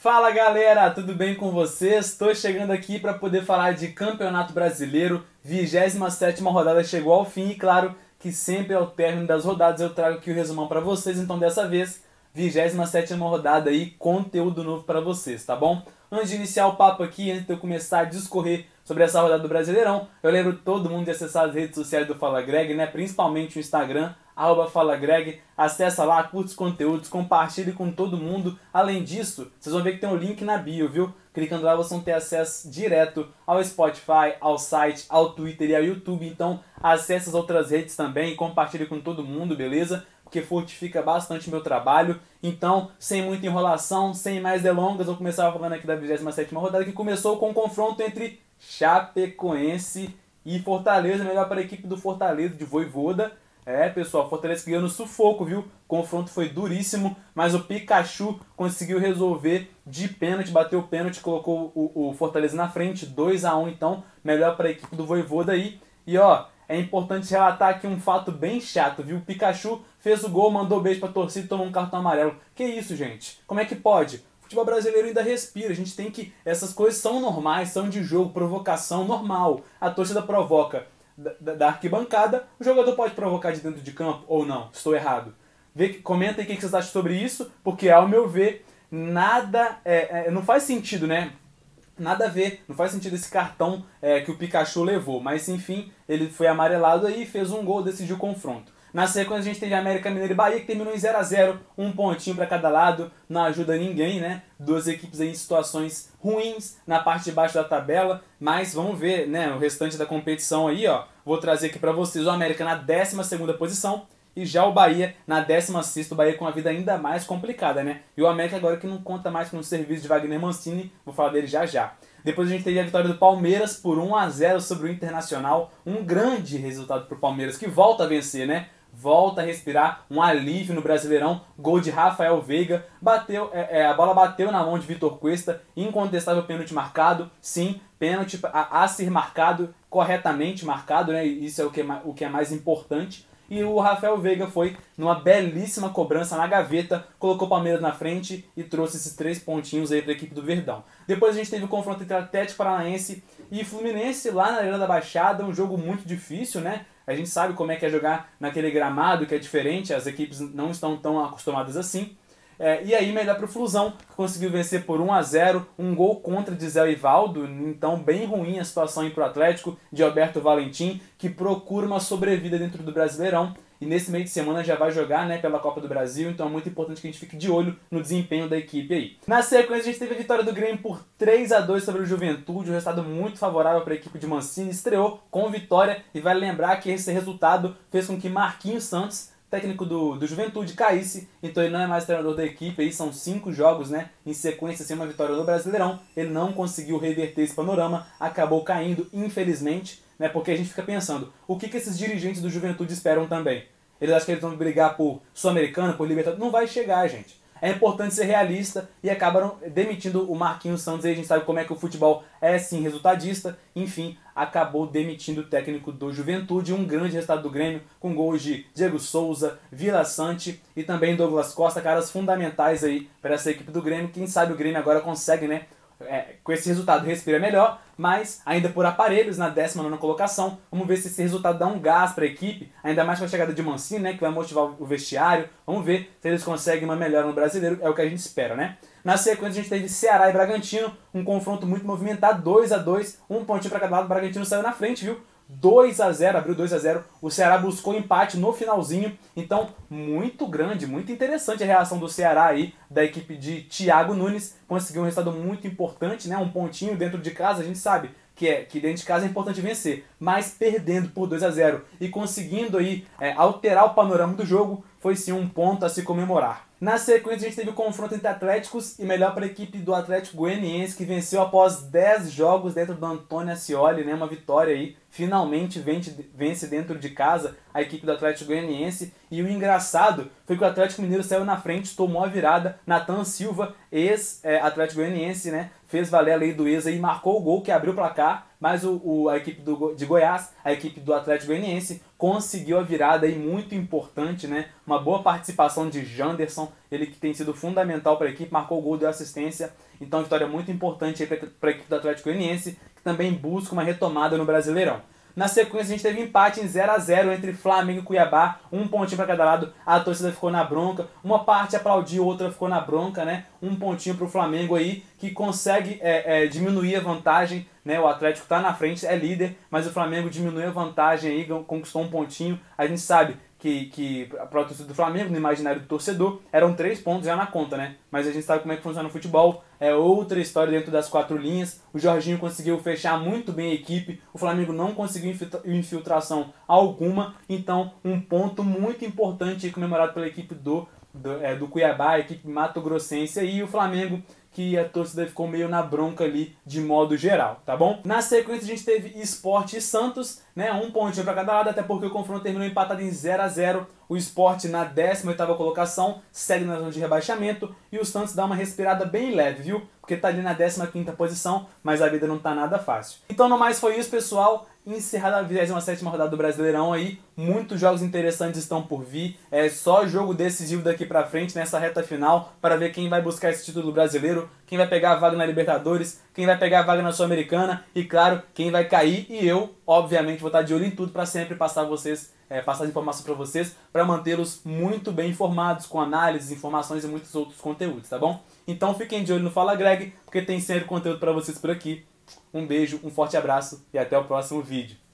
Fala galera, tudo bem com vocês? Estou chegando aqui para poder falar de Campeonato Brasileiro, 27 rodada chegou ao fim e claro que sempre ao término das rodadas eu trago aqui o resumão para vocês, então dessa vez 27 rodada aí, conteúdo novo para vocês, tá bom? Antes de iniciar o papo aqui, antes de eu começar a discorrer sobre essa rodada do Brasileirão, eu lembro todo mundo de acessar as redes sociais do Fala Greg, né? Principalmente o Instagram, arroba Fala Greg, acessa lá, curte os conteúdos, compartilhe com todo mundo. Além disso, vocês vão ver que tem um link na bio, viu? Clicando lá vocês vão ter acesso direto ao Spotify, ao site, ao Twitter e ao YouTube. Então acesse as outras redes também, compartilhe com todo mundo, beleza? Porque fortifica bastante meu trabalho. Então, sem muita enrolação, sem mais delongas, vou começar falando aqui da 27 rodada, que começou com o um confronto entre Chapecoense e Fortaleza, melhor para a equipe do Fortaleza, de Voivoda. É, pessoal, Fortaleza ganhou no sufoco, viu? O confronto foi duríssimo, mas o Pikachu conseguiu resolver de pênalti, bateu o pênalti, colocou o, o Fortaleza na frente, 2 a 1 então, melhor para a equipe do Voivoda aí. E ó, é importante relatar aqui um fato bem chato, viu? O Pikachu fez o gol, mandou beijo pra torcida e tomou um cartão amarelo. Que isso, gente? Como é que pode? O futebol brasileiro ainda respira. A gente tem que. Essas coisas são normais, são de jogo, provocação normal. A torcida provoca da, da arquibancada, o jogador pode provocar de dentro de campo ou não? Estou errado. Vê, comenta aí o que vocês acham sobre isso, porque ao meu ver, nada. É, é, não faz sentido, né? Nada a ver, não faz sentido esse cartão é, que o Pikachu levou. Mas enfim, ele foi amarelado aí, fez um gol, decidiu o confronto. Na sequência a gente teve América Mineiro e Bahia que terminou em 0 a 0 um pontinho para cada lado, não ajuda ninguém, né? Duas equipes em situações ruins na parte de baixo da tabela, mas vamos ver, né, o restante da competição aí, ó. Vou trazer aqui para vocês o América na 12ª posição e já o Bahia na 16ª, o Bahia com a vida ainda mais complicada, né? E o América agora que não conta mais com o serviço de Wagner Mancini, vou falar dele já já. Depois a gente teve a vitória do Palmeiras por 1 a 0 sobre o Internacional, um grande resultado para o Palmeiras que volta a vencer, né? Volta a respirar, um alívio no Brasileirão, gol de Rafael Veiga, bateu, é, é, a bola bateu na mão de Vitor Cuesta, incontestável pênalti marcado, sim, pênalti a, a, ser marcado, corretamente marcado, né, isso é o que, é, o que é mais importante, e o Rafael Veiga foi numa belíssima cobrança na gaveta, colocou o Palmeiras na frente e trouxe esses três pontinhos aí para a equipe do Verdão. Depois a gente teve o confronto entre Atlético Paranaense e Fluminense lá na Arena da Baixada, um jogo muito difícil, né? A gente sabe como é que é jogar naquele gramado que é diferente, as equipes não estão tão acostumadas assim. É, e aí, melhor para o Flusão, que conseguiu vencer por 1 a 0 um gol contra de Zé Ivaldo, então bem ruim a situação para o Atlético, de Alberto Valentim, que procura uma sobrevida dentro do Brasileirão. E nesse meio de semana já vai jogar né, pela Copa do Brasil, então é muito importante que a gente fique de olho no desempenho da equipe aí. Na sequência, a gente teve a vitória do Grêmio por 3 a 2 sobre o Juventude, um resultado muito favorável para a equipe de Mancini, estreou com vitória e vale lembrar que esse resultado fez com que Marquinhos Santos técnico do, do Juventude caísse, então ele não é mais treinador da equipe, aí são cinco jogos né, em sequência sem uma vitória no Brasileirão, ele não conseguiu reverter esse panorama, acabou caindo, infelizmente, né, porque a gente fica pensando, o que, que esses dirigentes do Juventude esperam também? Eles acham que eles vão brigar por Sul-Americana, por Libertadores? Não vai chegar, gente é importante ser realista e acabaram demitindo o Marquinhos Santos. E a gente sabe como é que o futebol é sim resultadista. Enfim, acabou demitindo o técnico do Juventude. Um grande resultado do Grêmio, com gols de Diego Souza, Vila Sante e também Douglas Costa, caras fundamentais aí para essa equipe do Grêmio. Quem sabe o Grêmio agora consegue, né? É, com esse resultado respira melhor, mas ainda por aparelhos na 19 colocação. Vamos ver se esse resultado dá um gás para a equipe, ainda mais com a chegada de Mancini, né, que vai motivar o vestiário. Vamos ver se eles conseguem uma melhora no brasileiro, é o que a gente espera, né? Na sequência a gente teve Ceará e Bragantino, um confronto muito movimentado, 2 a 2 um pontinho para cada lado, o Bragantino saiu na frente, viu? 2 a 0 abriu 2 a 0 O Ceará buscou empate no finalzinho. Então, muito grande, muito interessante a reação do Ceará aí, da equipe de Thiago Nunes. Conseguiu um resultado muito importante, né? Um pontinho dentro de casa, a gente sabe que é que dentro de casa é importante vencer, mas perdendo por 2 a 0 e conseguindo aí é, alterar o panorama do jogo, foi sim um ponto a se comemorar. Na sequência, a gente teve o confronto entre Atléticos e melhor para a equipe do Atlético Goianiense, que venceu após 10 jogos dentro do Antônio Ascioli, né? Uma vitória aí finalmente vence dentro de casa a equipe do Atlético Goianiense. E o engraçado foi que o Atlético Mineiro saiu na frente, tomou a virada. Natan Silva, ex-Atlético Goianiense, né? Fez valer a lei do ex e marcou o gol que abriu o placar. Mas o, o, a equipe do, de Goiás, a equipe do Atlético Goianiense, conseguiu a virada aí muito importante, né? Uma boa participação de Janderson, ele que tem sido fundamental para a equipe, marcou o gol, deu assistência. Então, vitória muito importante para a equipe do Atlético Goianiense, que também busca uma retomada no Brasileirão. Na sequência, a gente teve empate em 0 a 0 entre Flamengo e Cuiabá, um pontinho para cada lado. A torcida ficou na bronca, uma parte aplaudiu, outra ficou na bronca, né? Um pontinho para o Flamengo aí, que consegue é, é, diminuir a vantagem, né? O Atlético está na frente, é líder, mas o Flamengo diminuiu a vantagem aí, conquistou um pontinho. A gente sabe que, que para a torcida do Flamengo, no imaginário do torcedor, eram três pontos já na conta, né? Mas a gente sabe como é que funciona o futebol, é outra história dentro das quatro linhas. O Jorginho conseguiu fechar muito bem a equipe, o Flamengo não conseguiu infiltração alguma, então um ponto muito importante comemorado pela equipe do, do, é, do Cuiabá, a equipe Mato Grossense, e o Flamengo que a torcida ficou meio na bronca ali de modo geral, tá bom? Na sequência a gente teve Esporte e Santos, né? Um pontinho para cada lado, até porque o confronto terminou empatado em 0 a 0 O Esporte na 18ª colocação, segue na zona de rebaixamento e o Santos dá uma respirada bem leve, viu? Porque tá ali na 15ª posição, mas a vida não tá nada fácil. Então no mais foi isso, pessoal encerrada a 27 rodada do Brasileirão aí. Muitos jogos interessantes estão por vir. É só jogo decisivo daqui para frente nessa reta final para ver quem vai buscar esse título brasileiro, quem vai pegar a vaga na Libertadores, quem vai pegar a vaga na Sul-Americana e, claro, quem vai cair. E eu, obviamente, vou estar de olho em tudo para sempre passar vocês, é, passar informações para vocês, para mantê-los muito bem informados com análises, informações e muitos outros conteúdos, tá bom? Então fiquem de olho no Fala Greg, porque tem sempre conteúdo para vocês por aqui. Um beijo, um forte abraço e até o próximo vídeo.